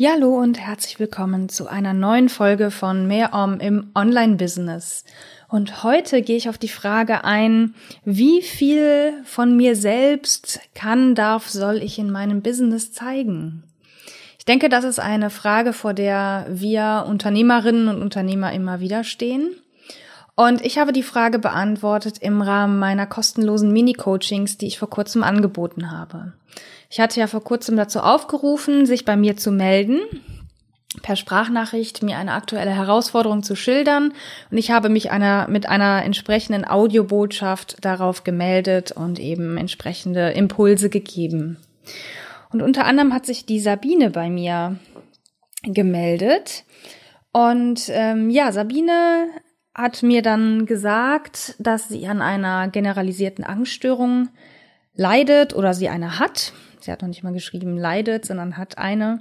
Ja, hallo und herzlich willkommen zu einer neuen Folge von Mehr Om im Online-Business. Und heute gehe ich auf die Frage ein, wie viel von mir selbst kann, darf, soll ich in meinem Business zeigen? Ich denke, das ist eine Frage, vor der wir Unternehmerinnen und Unternehmer immer wieder stehen. Und ich habe die Frage beantwortet im Rahmen meiner kostenlosen Mini-Coachings, die ich vor kurzem angeboten habe. Ich hatte ja vor kurzem dazu aufgerufen, sich bei mir zu melden per Sprachnachricht mir eine aktuelle Herausforderung zu schildern und ich habe mich einer, mit einer entsprechenden Audiobotschaft darauf gemeldet und eben entsprechende Impulse gegeben. Und unter anderem hat sich die Sabine bei mir gemeldet und ähm, ja, Sabine hat mir dann gesagt, dass sie an einer generalisierten Angststörung leidet oder sie eine hat. Sie hat noch nicht mal geschrieben leidet, sondern hat eine.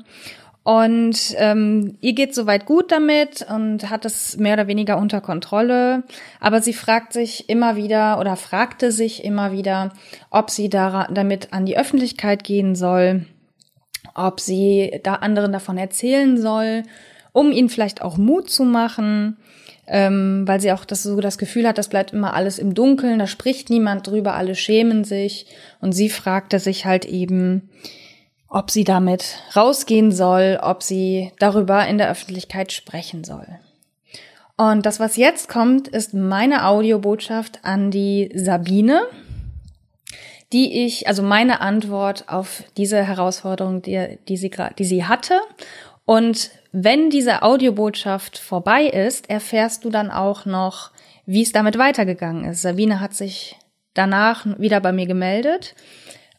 Und ähm, ihr geht soweit gut damit und hat es mehr oder weniger unter Kontrolle. Aber sie fragt sich immer wieder oder fragte sich immer wieder, ob sie da, damit an die Öffentlichkeit gehen soll, ob sie da anderen davon erzählen soll, um ihnen vielleicht auch Mut zu machen, ähm, weil sie auch das so das Gefühl hat, das bleibt immer alles im Dunkeln, da spricht niemand drüber, alle schämen sich. Und sie fragte sich halt eben, ob sie damit rausgehen soll, ob sie darüber in der Öffentlichkeit sprechen soll. Und das, was jetzt kommt, ist meine Audiobotschaft an die Sabine, die ich, also meine Antwort auf diese Herausforderung, die, die, sie, die sie hatte. Und wenn diese Audiobotschaft vorbei ist, erfährst du dann auch noch, wie es damit weitergegangen ist. Sabine hat sich danach wieder bei mir gemeldet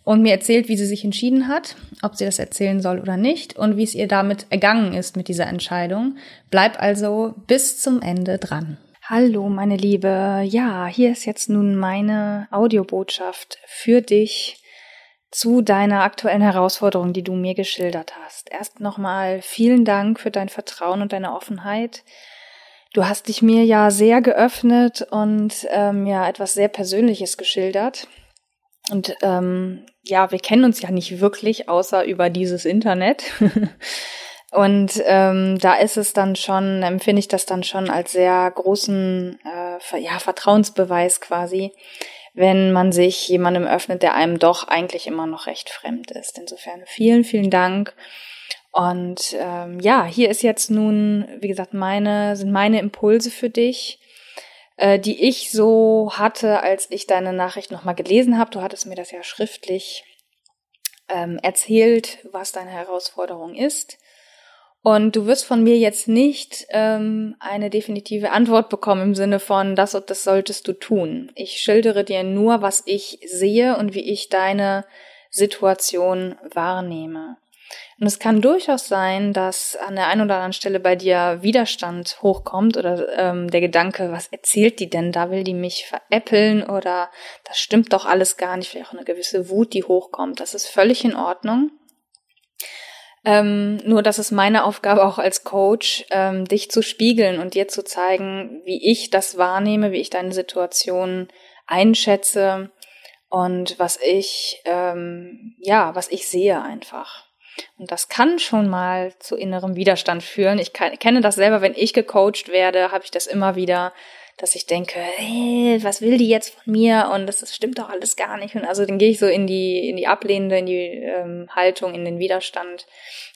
und mir erzählt, wie sie sich entschieden hat, ob sie das erzählen soll oder nicht und wie es ihr damit ergangen ist mit dieser Entscheidung. Bleib also bis zum Ende dran. Hallo, meine Liebe. Ja, hier ist jetzt nun meine Audiobotschaft für dich zu deiner aktuellen Herausforderung, die du mir geschildert hast. Erst nochmal vielen Dank für dein Vertrauen und deine Offenheit. Du hast dich mir ja sehr geöffnet und ähm, ja etwas sehr Persönliches geschildert. Und ähm, ja, wir kennen uns ja nicht wirklich, außer über dieses Internet. Und ähm, da ist es dann schon, empfinde ich das dann schon als sehr großen äh, ja, Vertrauensbeweis quasi, wenn man sich jemandem öffnet, der einem doch eigentlich immer noch recht fremd ist. Insofern vielen, vielen Dank. Und ähm, ja, hier ist jetzt nun, wie gesagt, meine, sind meine Impulse für dich äh, die ich so hatte, als ich deine Nachricht nochmal gelesen habe. Du hattest mir das ja schriftlich ähm, erzählt, was deine Herausforderung ist. Und du wirst von mir jetzt nicht ähm, eine definitive Antwort bekommen im Sinne von, das und das solltest du tun. Ich schildere dir nur, was ich sehe und wie ich deine Situation wahrnehme. Und es kann durchaus sein, dass an der einen oder anderen Stelle bei dir Widerstand hochkommt oder ähm, der Gedanke, was erzählt die denn? Da will die mich veräppeln oder das stimmt doch alles gar nicht. Vielleicht auch eine gewisse Wut, die hochkommt. Das ist völlig in Ordnung. Ähm, nur das ist meine Aufgabe auch als Coach, ähm, dich zu spiegeln und dir zu zeigen, wie ich das wahrnehme, wie ich deine Situation einschätze und was ich, ähm, ja, was ich sehe einfach. Und das kann schon mal zu innerem Widerstand führen. Ich kann, kenne das selber, wenn ich gecoacht werde, habe ich das immer wieder, dass ich denke, hey, was will die jetzt von mir? Und das, das stimmt doch alles gar nicht. Und also dann gehe ich so in die, in die ablehnende, in die ähm, Haltung, in den Widerstand.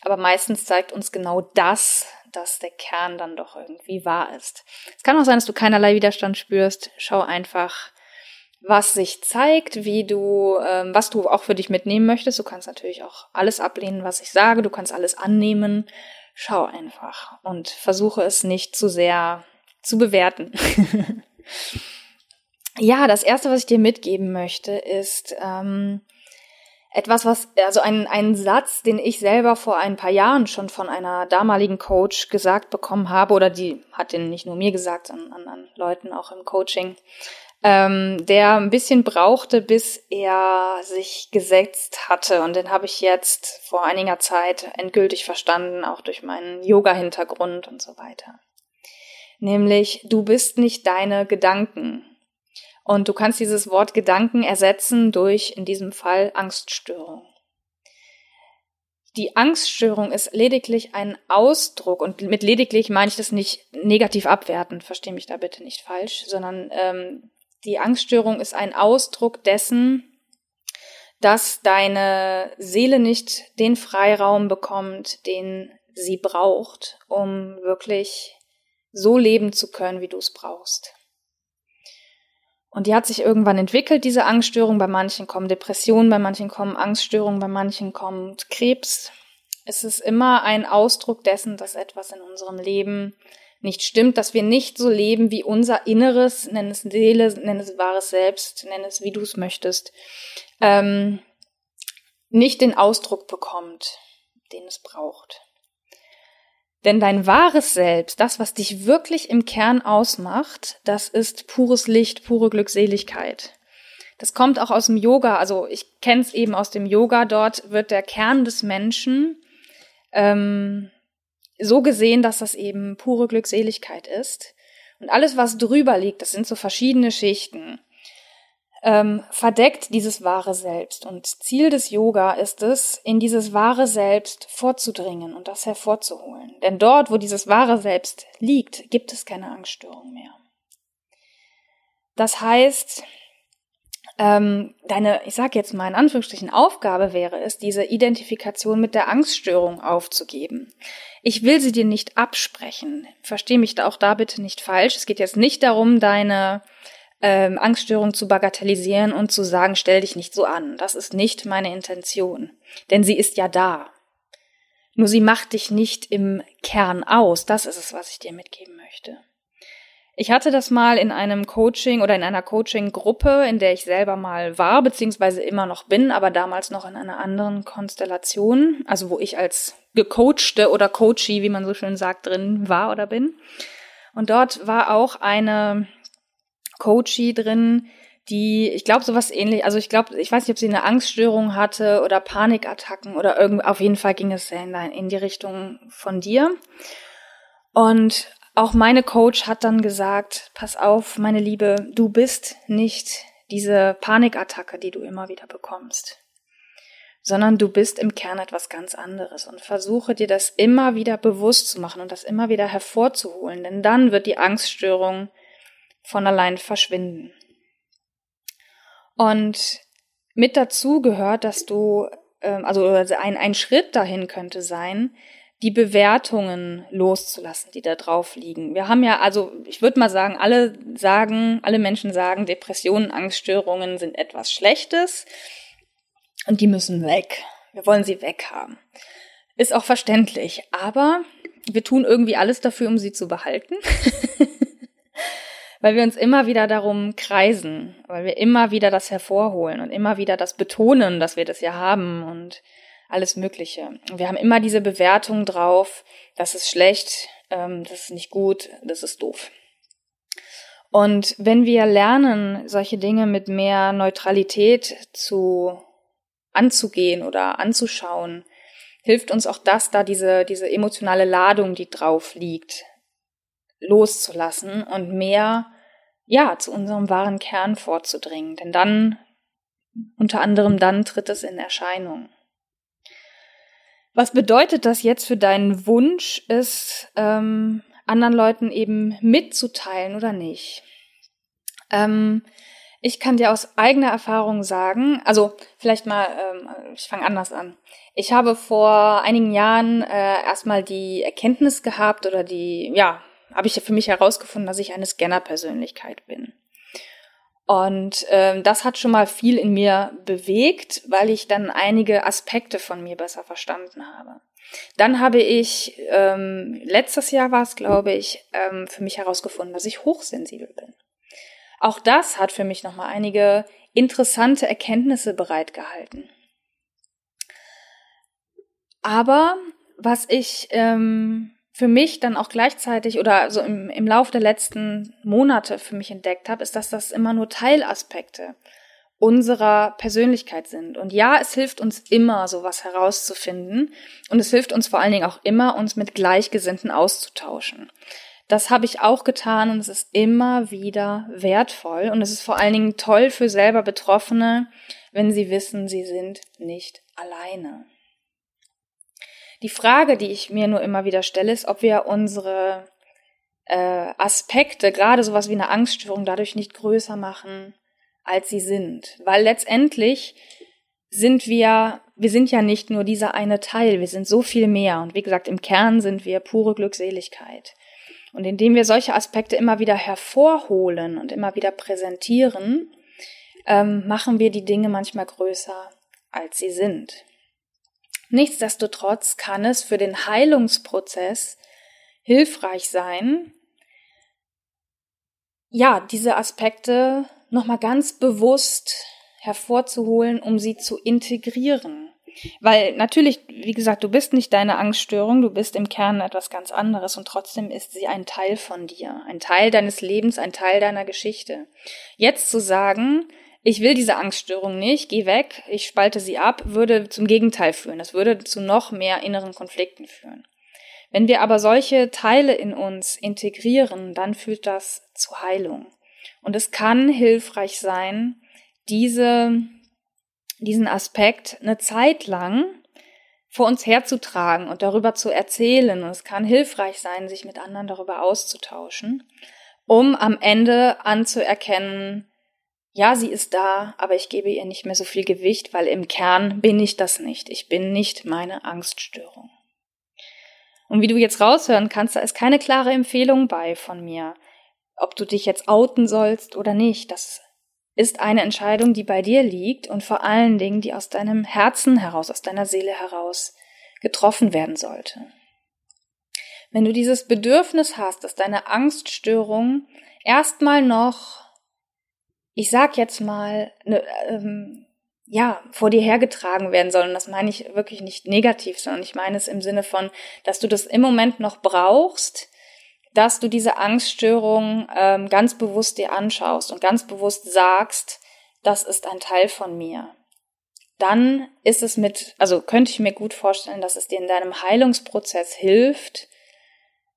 Aber meistens zeigt uns genau das, dass der Kern dann doch irgendwie wahr ist. Es kann auch sein, dass du keinerlei Widerstand spürst. Schau einfach, was sich zeigt, wie du, ähm, was du auch für dich mitnehmen möchtest. Du kannst natürlich auch alles ablehnen, was ich sage. Du kannst alles annehmen. Schau einfach und versuche es nicht zu sehr zu bewerten. ja, das erste, was ich dir mitgeben möchte, ist, ähm, etwas, was, also ein, ein Satz, den ich selber vor ein paar Jahren schon von einer damaligen Coach gesagt bekommen habe, oder die hat den nicht nur mir gesagt, sondern anderen Leuten auch im Coaching, ähm, der ein bisschen brauchte, bis er sich gesetzt hatte. Und den habe ich jetzt vor einiger Zeit endgültig verstanden, auch durch meinen Yoga-Hintergrund und so weiter. Nämlich, du bist nicht deine Gedanken. Und du kannst dieses Wort Gedanken ersetzen durch, in diesem Fall, Angststörung. Die Angststörung ist lediglich ein Ausdruck, und mit lediglich meine ich das nicht negativ abwertend, verstehe mich da bitte nicht falsch, sondern ähm, die Angststörung ist ein Ausdruck dessen, dass deine Seele nicht den Freiraum bekommt, den sie braucht, um wirklich so leben zu können, wie du es brauchst. Und die hat sich irgendwann entwickelt, diese Angststörung. Bei manchen kommen Depressionen, bei manchen kommen Angststörungen, bei manchen kommt Krebs. Es ist immer ein Ausdruck dessen, dass etwas in unserem Leben nicht stimmt, dass wir nicht so leben, wie unser Inneres, nenn es Seele, nenn es wahres Selbst, nenn es, wie du es möchtest, ähm, nicht den Ausdruck bekommt, den es braucht. Denn dein wahres Selbst, das, was dich wirklich im Kern ausmacht, das ist pures Licht, pure Glückseligkeit. Das kommt auch aus dem Yoga, also ich kenne es eben aus dem Yoga, dort wird der Kern des Menschen ähm, so gesehen, dass das eben pure Glückseligkeit ist. Und alles, was drüber liegt, das sind so verschiedene Schichten ähm, verdeckt dieses wahre Selbst. Und Ziel des Yoga ist es, in dieses wahre Selbst vorzudringen und das hervorzuholen. Denn dort, wo dieses wahre Selbst liegt, gibt es keine Angststörung mehr. Das heißt, ähm, deine, ich sage jetzt mal in Anführungsstrichen, Aufgabe wäre es, diese Identifikation mit der Angststörung aufzugeben. Ich will sie dir nicht absprechen. Verstehe mich da auch da bitte nicht falsch. Es geht jetzt nicht darum, deine ähm, Angststörung zu bagatellisieren und zu sagen, stell dich nicht so an. Das ist nicht meine Intention. Denn sie ist ja da. Nur sie macht dich nicht im Kern aus. Das ist es, was ich dir mitgeben möchte. Ich hatte das mal in einem Coaching oder in einer Coaching-Gruppe, in der ich selber mal war, beziehungsweise immer noch bin, aber damals noch in einer anderen Konstellation, also wo ich als gecoachte oder Coachie, wie man so schön sagt, drin war oder bin. Und dort war auch eine Coachie drin, die, ich glaube, sowas ähnlich, also ich glaube, ich weiß nicht, ob sie eine Angststörung hatte oder Panikattacken oder irgendwie, auf jeden Fall ging es in die Richtung von dir. Und auch meine Coach hat dann gesagt, pass auf, meine Liebe, du bist nicht diese Panikattacke, die du immer wieder bekommst, sondern du bist im Kern etwas ganz anderes und versuche dir das immer wieder bewusst zu machen und das immer wieder hervorzuholen, denn dann wird die Angststörung von allein verschwinden. Und mit dazu gehört, dass du, ähm, also ein, ein Schritt dahin könnte sein, die Bewertungen loszulassen, die da drauf liegen. Wir haben ja, also ich würde mal sagen, alle sagen, alle Menschen sagen, Depressionen, Angststörungen sind etwas Schlechtes und die müssen weg. Wir wollen sie weghaben. Ist auch verständlich, aber wir tun irgendwie alles dafür, um sie zu behalten. weil wir uns immer wieder darum kreisen, weil wir immer wieder das hervorholen und immer wieder das betonen, dass wir das ja haben und alles Mögliche. Wir haben immer diese Bewertung drauf, das ist schlecht, ähm, das ist nicht gut, das ist doof. Und wenn wir lernen, solche Dinge mit mehr Neutralität zu anzugehen oder anzuschauen, hilft uns auch das, da diese, diese emotionale Ladung, die drauf liegt, loszulassen und mehr, ja, zu unserem wahren Kern vorzudringen. Denn dann, unter anderem dann, tritt es in Erscheinung. Was bedeutet das jetzt für deinen Wunsch, es ähm, anderen Leuten eben mitzuteilen oder nicht? Ähm, ich kann dir aus eigener Erfahrung sagen, also vielleicht mal, ähm, ich fange anders an. Ich habe vor einigen Jahren äh, erstmal die Erkenntnis gehabt oder die, ja, habe ich für mich herausgefunden, dass ich eine Scanner-Persönlichkeit bin. Und ähm, das hat schon mal viel in mir bewegt, weil ich dann einige Aspekte von mir besser verstanden habe. Dann habe ich, ähm, letztes Jahr war es, glaube ich, ähm, für mich herausgefunden, dass ich hochsensibel bin. Auch das hat für mich nochmal einige interessante Erkenntnisse bereitgehalten. Aber was ich ähm, für mich dann auch gleichzeitig oder so im, im Lauf der letzten Monate für mich entdeckt habe, ist, dass das immer nur Teilaspekte unserer Persönlichkeit sind. Und ja, es hilft uns immer, sowas herauszufinden. Und es hilft uns vor allen Dingen auch immer, uns mit Gleichgesinnten auszutauschen. Das habe ich auch getan und es ist immer wieder wertvoll. Und es ist vor allen Dingen toll für selber Betroffene, wenn sie wissen, sie sind nicht alleine. Die Frage, die ich mir nur immer wieder stelle, ist, ob wir unsere äh, Aspekte, gerade sowas wie eine Angststörung, dadurch nicht größer machen, als sie sind. Weil letztendlich sind wir, wir sind ja nicht nur dieser eine Teil, wir sind so viel mehr. Und wie gesagt, im Kern sind wir pure Glückseligkeit. Und indem wir solche Aspekte immer wieder hervorholen und immer wieder präsentieren, ähm, machen wir die Dinge manchmal größer, als sie sind. Nichtsdestotrotz kann es für den Heilungsprozess hilfreich sein, ja, diese Aspekte nochmal ganz bewusst hervorzuholen, um sie zu integrieren. Weil natürlich, wie gesagt, du bist nicht deine Angststörung, du bist im Kern etwas ganz anderes und trotzdem ist sie ein Teil von dir, ein Teil deines Lebens, ein Teil deiner Geschichte. Jetzt zu sagen, ich will diese Angststörung nicht, geh weg, ich spalte sie ab, würde zum Gegenteil führen. Das würde zu noch mehr inneren Konflikten führen. Wenn wir aber solche Teile in uns integrieren, dann führt das zu Heilung. Und es kann hilfreich sein, diese, diesen Aspekt eine Zeit lang vor uns herzutragen und darüber zu erzählen. Und es kann hilfreich sein, sich mit anderen darüber auszutauschen, um am Ende anzuerkennen, ja, sie ist da, aber ich gebe ihr nicht mehr so viel Gewicht, weil im Kern bin ich das nicht. Ich bin nicht meine Angststörung. Und wie du jetzt raushören kannst, da ist keine klare Empfehlung bei von mir, ob du dich jetzt outen sollst oder nicht. Das ist eine Entscheidung, die bei dir liegt und vor allen Dingen, die aus deinem Herzen heraus, aus deiner Seele heraus getroffen werden sollte. Wenn du dieses Bedürfnis hast, dass deine Angststörung erstmal noch ich sag jetzt mal, ne, ähm, ja, vor dir hergetragen werden soll. Und das meine ich wirklich nicht negativ, sondern ich meine es im Sinne von, dass du das im Moment noch brauchst, dass du diese Angststörung ähm, ganz bewusst dir anschaust und ganz bewusst sagst, das ist ein Teil von mir. Dann ist es mit, also könnte ich mir gut vorstellen, dass es dir in deinem Heilungsprozess hilft,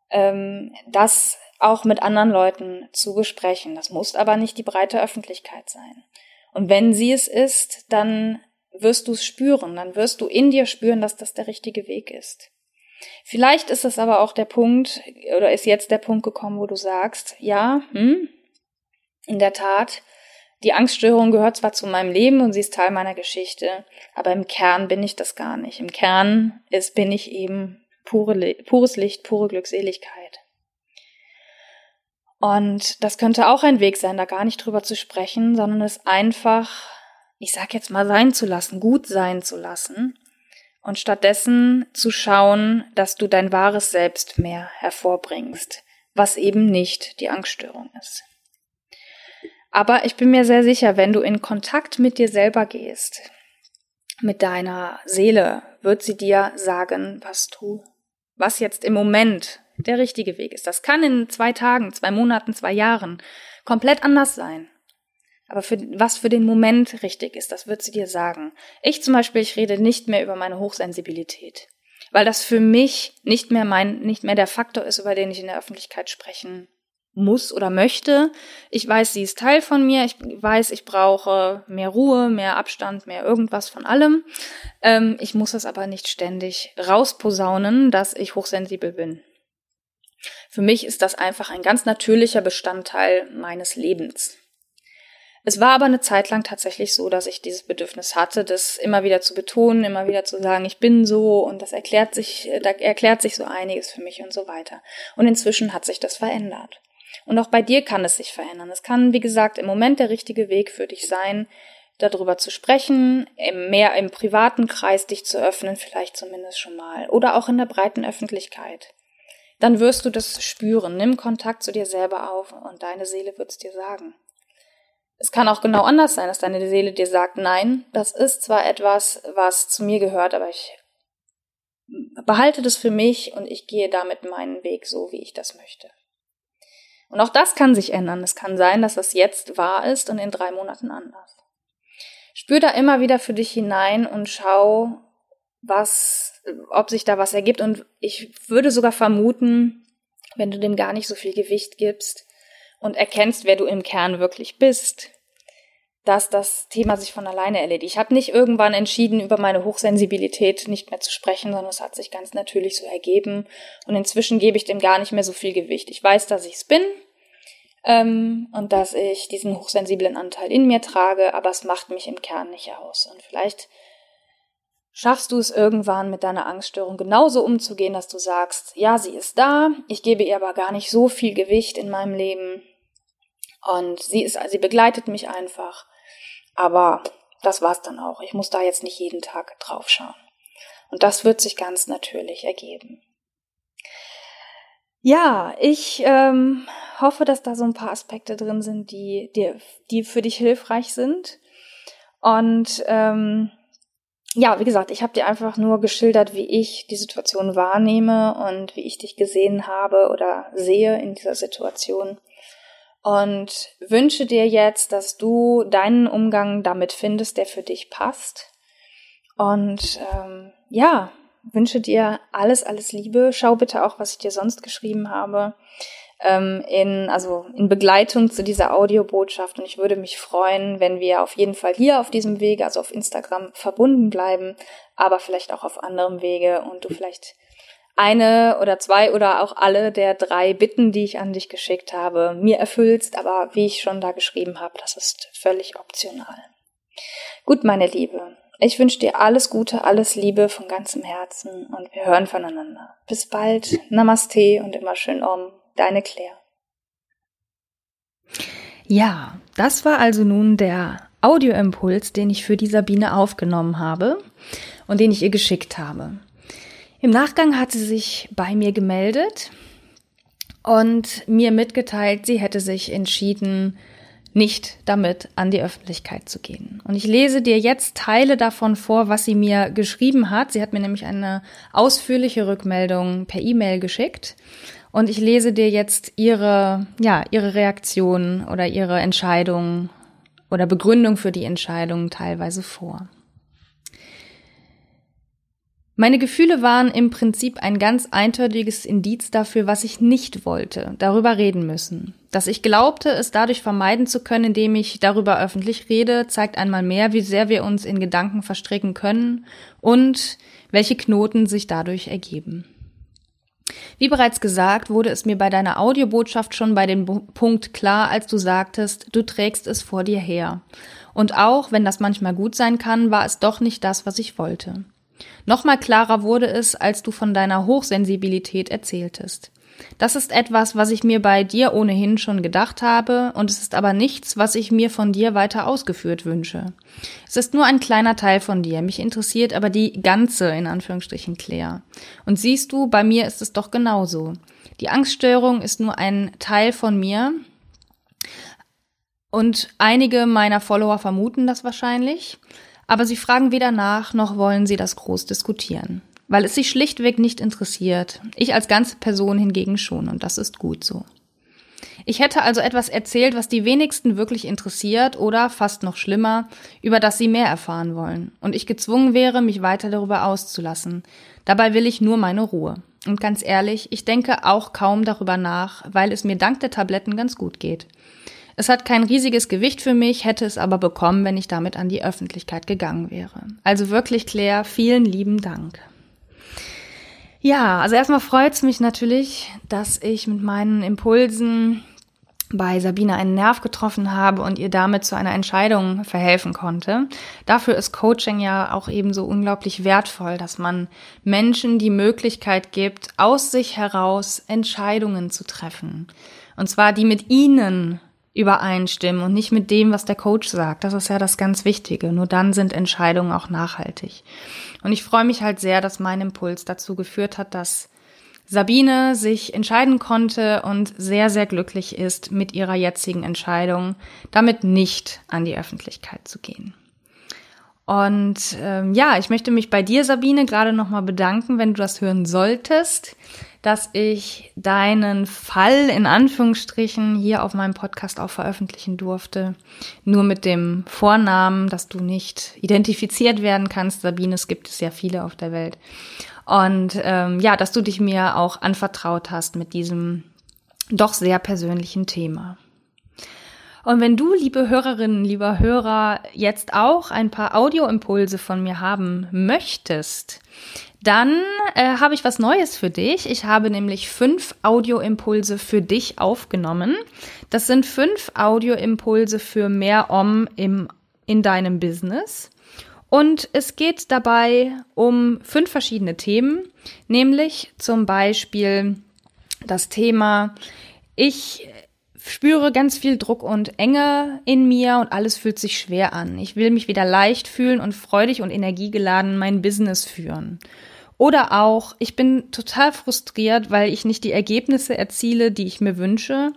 ähm, das auch mit anderen Leuten zu besprechen. Das muss aber nicht die breite Öffentlichkeit sein. Und wenn sie es ist, dann wirst du es spüren, dann wirst du in dir spüren, dass das der richtige Weg ist. Vielleicht ist es aber auch der Punkt, oder ist jetzt der Punkt gekommen, wo du sagst, ja, hm, in der Tat, die Angststörung gehört zwar zu meinem Leben und sie ist Teil meiner Geschichte, aber im Kern bin ich das gar nicht. Im Kern ist, bin ich eben pure, pures Licht, pure Glückseligkeit. Und das könnte auch ein Weg sein, da gar nicht drüber zu sprechen, sondern es einfach, ich sag jetzt mal, sein zu lassen, gut sein zu lassen und stattdessen zu schauen, dass du dein wahres Selbst mehr hervorbringst, was eben nicht die Angststörung ist. Aber ich bin mir sehr sicher, wenn du in Kontakt mit dir selber gehst, mit deiner Seele, wird sie dir sagen, was du, was jetzt im Moment der richtige Weg ist. Das kann in zwei Tagen, zwei Monaten, zwei Jahren komplett anders sein. Aber für, was für den Moment richtig ist, das wird sie dir sagen. Ich zum Beispiel, ich rede nicht mehr über meine Hochsensibilität, weil das für mich nicht mehr mein, nicht mehr der Faktor ist, über den ich in der Öffentlichkeit sprechen muss oder möchte. Ich weiß, sie ist Teil von mir. Ich weiß, ich brauche mehr Ruhe, mehr Abstand, mehr irgendwas von allem. Ähm, ich muss es aber nicht ständig rausposaunen, dass ich hochsensibel bin. Für mich ist das einfach ein ganz natürlicher Bestandteil meines Lebens. Es war aber eine Zeit lang tatsächlich so, dass ich dieses Bedürfnis hatte, das immer wieder zu betonen, immer wieder zu sagen, ich bin so und das erklärt sich, da erklärt sich so einiges für mich und so weiter. Und inzwischen hat sich das verändert. Und auch bei dir kann es sich verändern. Es kann, wie gesagt, im Moment der richtige Weg für dich sein, darüber zu sprechen, mehr im privaten Kreis dich zu öffnen, vielleicht zumindest schon mal, oder auch in der breiten Öffentlichkeit dann wirst du das spüren. Nimm Kontakt zu dir selber auf und deine Seele wird es dir sagen. Es kann auch genau anders sein, dass deine Seele dir sagt, nein, das ist zwar etwas, was zu mir gehört, aber ich behalte das für mich und ich gehe damit meinen Weg so, wie ich das möchte. Und auch das kann sich ändern. Es kann sein, dass das jetzt wahr ist und in drei Monaten anders. Spür da immer wieder für dich hinein und schau, was, ob sich da was ergibt. Und ich würde sogar vermuten, wenn du dem gar nicht so viel Gewicht gibst und erkennst, wer du im Kern wirklich bist, dass das Thema sich von alleine erledigt. Ich habe nicht irgendwann entschieden, über meine Hochsensibilität nicht mehr zu sprechen, sondern es hat sich ganz natürlich so ergeben. Und inzwischen gebe ich dem gar nicht mehr so viel Gewicht. Ich weiß, dass ich es bin ähm, und dass ich diesen hochsensiblen Anteil in mir trage, aber es macht mich im Kern nicht aus. Und vielleicht schaffst du es irgendwann mit deiner Angststörung genauso umzugehen, dass du sagst, ja, sie ist da, ich gebe ihr aber gar nicht so viel Gewicht in meinem Leben und sie ist, sie begleitet mich einfach aber das war's dann auch. Ich muss da jetzt nicht jeden Tag drauf schauen. Und das wird sich ganz natürlich ergeben. Ja, ich ähm, hoffe, dass da so ein paar Aspekte drin sind, die, die, die für dich hilfreich sind. Und ähm, ja, wie gesagt, ich habe dir einfach nur geschildert, wie ich die Situation wahrnehme und wie ich dich gesehen habe oder sehe in dieser Situation und wünsche dir jetzt, dass du deinen Umgang damit findest, der für dich passt. Und ähm, ja, wünsche dir alles, alles Liebe. Schau bitte auch, was ich dir sonst geschrieben habe. Ähm, in, also in Begleitung zu dieser Audiobotschaft. Und ich würde mich freuen, wenn wir auf jeden Fall hier auf diesem Wege, also auf Instagram, verbunden bleiben, aber vielleicht auch auf anderem Wege und du vielleicht eine oder zwei oder auch alle der drei Bitten, die ich an dich geschickt habe, mir erfüllst, aber wie ich schon da geschrieben habe, das ist völlig optional. Gut, meine Liebe, ich wünsche dir alles Gute, alles Liebe von ganzem Herzen und wir hören voneinander. Bis bald, Namaste und immer schön um, deine Claire. Ja, das war also nun der Audioimpuls, den ich für die Sabine aufgenommen habe und den ich ihr geschickt habe. Im Nachgang hat sie sich bei mir gemeldet und mir mitgeteilt, sie hätte sich entschieden, nicht damit an die Öffentlichkeit zu gehen. Und ich lese dir jetzt Teile davon vor, was sie mir geschrieben hat. Sie hat mir nämlich eine ausführliche Rückmeldung per E-Mail geschickt. Und ich lese dir jetzt ihre, ja, ihre Reaktion oder ihre Entscheidung oder Begründung für die Entscheidung teilweise vor. Meine Gefühle waren im Prinzip ein ganz eindeutiges Indiz dafür, was ich nicht wollte, darüber reden müssen. Dass ich glaubte, es dadurch vermeiden zu können, indem ich darüber öffentlich rede, zeigt einmal mehr, wie sehr wir uns in Gedanken verstricken können und welche Knoten sich dadurch ergeben. Wie bereits gesagt, wurde es mir bei deiner Audiobotschaft schon bei dem Punkt klar, als du sagtest, du trägst es vor dir her. Und auch, wenn das manchmal gut sein kann, war es doch nicht das, was ich wollte. Nochmal klarer wurde es, als du von deiner Hochsensibilität erzähltest. Das ist etwas, was ich mir bei dir ohnehin schon gedacht habe, und es ist aber nichts, was ich mir von dir weiter ausgeführt wünsche. Es ist nur ein kleiner Teil von dir, mich interessiert aber die ganze, in Anführungsstrichen, Claire. Und siehst du, bei mir ist es doch genauso. Die Angststörung ist nur ein Teil von mir, und einige meiner Follower vermuten das wahrscheinlich. Aber sie fragen weder nach, noch wollen sie das groß diskutieren. Weil es sich schlichtweg nicht interessiert. Ich als ganze Person hingegen schon, und das ist gut so. Ich hätte also etwas erzählt, was die wenigsten wirklich interessiert oder, fast noch schlimmer, über das sie mehr erfahren wollen. Und ich gezwungen wäre, mich weiter darüber auszulassen. Dabei will ich nur meine Ruhe. Und ganz ehrlich, ich denke auch kaum darüber nach, weil es mir dank der Tabletten ganz gut geht. Es hat kein riesiges Gewicht für mich, hätte es aber bekommen, wenn ich damit an die Öffentlichkeit gegangen wäre. Also wirklich, Claire, vielen lieben Dank. Ja, also erstmal freut es mich natürlich, dass ich mit meinen Impulsen bei Sabine einen Nerv getroffen habe und ihr damit zu einer Entscheidung verhelfen konnte. Dafür ist Coaching ja auch ebenso unglaublich wertvoll, dass man Menschen die Möglichkeit gibt, aus sich heraus Entscheidungen zu treffen. Und zwar die mit ihnen übereinstimmen und nicht mit dem, was der Coach sagt. Das ist ja das ganz Wichtige. Nur dann sind Entscheidungen auch nachhaltig. Und ich freue mich halt sehr, dass mein Impuls dazu geführt hat, dass Sabine sich entscheiden konnte und sehr, sehr glücklich ist mit ihrer jetzigen Entscheidung, damit nicht an die Öffentlichkeit zu gehen. Und ähm, ja, ich möchte mich bei dir, Sabine, gerade nochmal bedanken, wenn du das hören solltest, dass ich deinen Fall in Anführungsstrichen hier auf meinem Podcast auch veröffentlichen durfte. Nur mit dem Vornamen, dass du nicht identifiziert werden kannst. Sabine, es gibt es ja viele auf der Welt. Und ähm, ja, dass du dich mir auch anvertraut hast mit diesem doch sehr persönlichen Thema. Und wenn du, liebe Hörerinnen, lieber Hörer, jetzt auch ein paar Audioimpulse von mir haben möchtest, dann äh, habe ich was Neues für dich. Ich habe nämlich fünf Audioimpulse für dich aufgenommen. Das sind fünf Audioimpulse für mehr Om im, in deinem Business. Und es geht dabei um fünf verschiedene Themen, nämlich zum Beispiel das Thema, ich spüre ganz viel Druck und Enge in mir und alles fühlt sich schwer an. Ich will mich wieder leicht fühlen und freudig und energiegeladen mein Business führen. Oder auch, ich bin total frustriert, weil ich nicht die Ergebnisse erziele, die ich mir wünsche.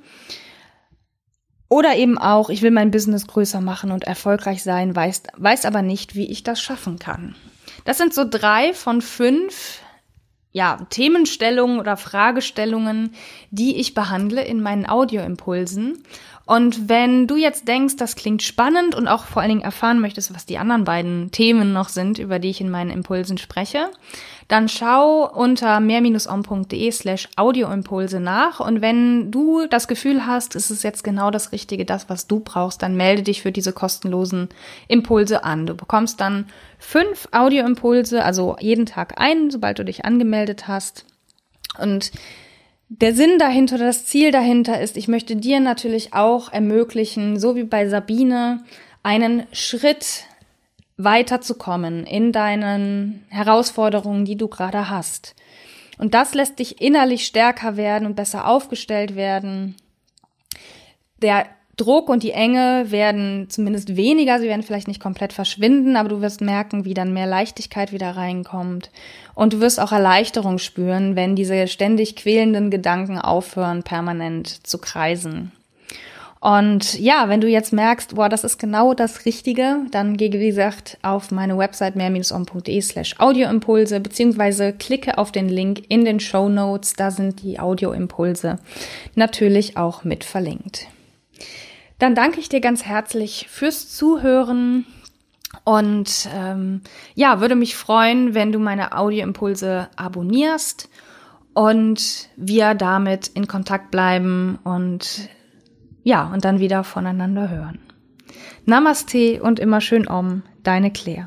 Oder eben auch, ich will mein Business größer machen und erfolgreich sein, weiß, weiß aber nicht, wie ich das schaffen kann. Das sind so drei von fünf ja, Themenstellungen oder Fragestellungen, die ich behandle in meinen Audioimpulsen. Und wenn du jetzt denkst, das klingt spannend und auch vor allen Dingen erfahren möchtest, was die anderen beiden Themen noch sind, über die ich in meinen Impulsen spreche, dann schau unter mehr-on.de slash Audioimpulse nach. Und wenn du das Gefühl hast, es ist jetzt genau das Richtige, das, was du brauchst, dann melde dich für diese kostenlosen Impulse an. Du bekommst dann fünf Audioimpulse, also jeden Tag einen, sobald du dich angemeldet hast. Und der Sinn dahinter, das Ziel dahinter ist, ich möchte dir natürlich auch ermöglichen, so wie bei Sabine, einen Schritt weiterzukommen in deinen Herausforderungen, die du gerade hast. Und das lässt dich innerlich stärker werden und besser aufgestellt werden. Der Druck und die Enge werden zumindest weniger, sie werden vielleicht nicht komplett verschwinden, aber du wirst merken, wie dann mehr Leichtigkeit wieder reinkommt. Und du wirst auch Erleichterung spüren, wenn diese ständig quälenden Gedanken aufhören, permanent zu kreisen. Und ja, wenn du jetzt merkst, boah, das ist genau das Richtige, dann geh, wie gesagt, auf meine Website mehr-on.de slash Audioimpulse, beziehungsweise klicke auf den Link in den Show Notes, da sind die Audioimpulse natürlich auch mit verlinkt. Dann danke ich dir ganz herzlich fürs Zuhören und ähm, ja, würde mich freuen, wenn du meine Audioimpulse abonnierst und wir damit in Kontakt bleiben und ja, und dann wieder voneinander hören. Namaste und immer schön Om, deine Claire.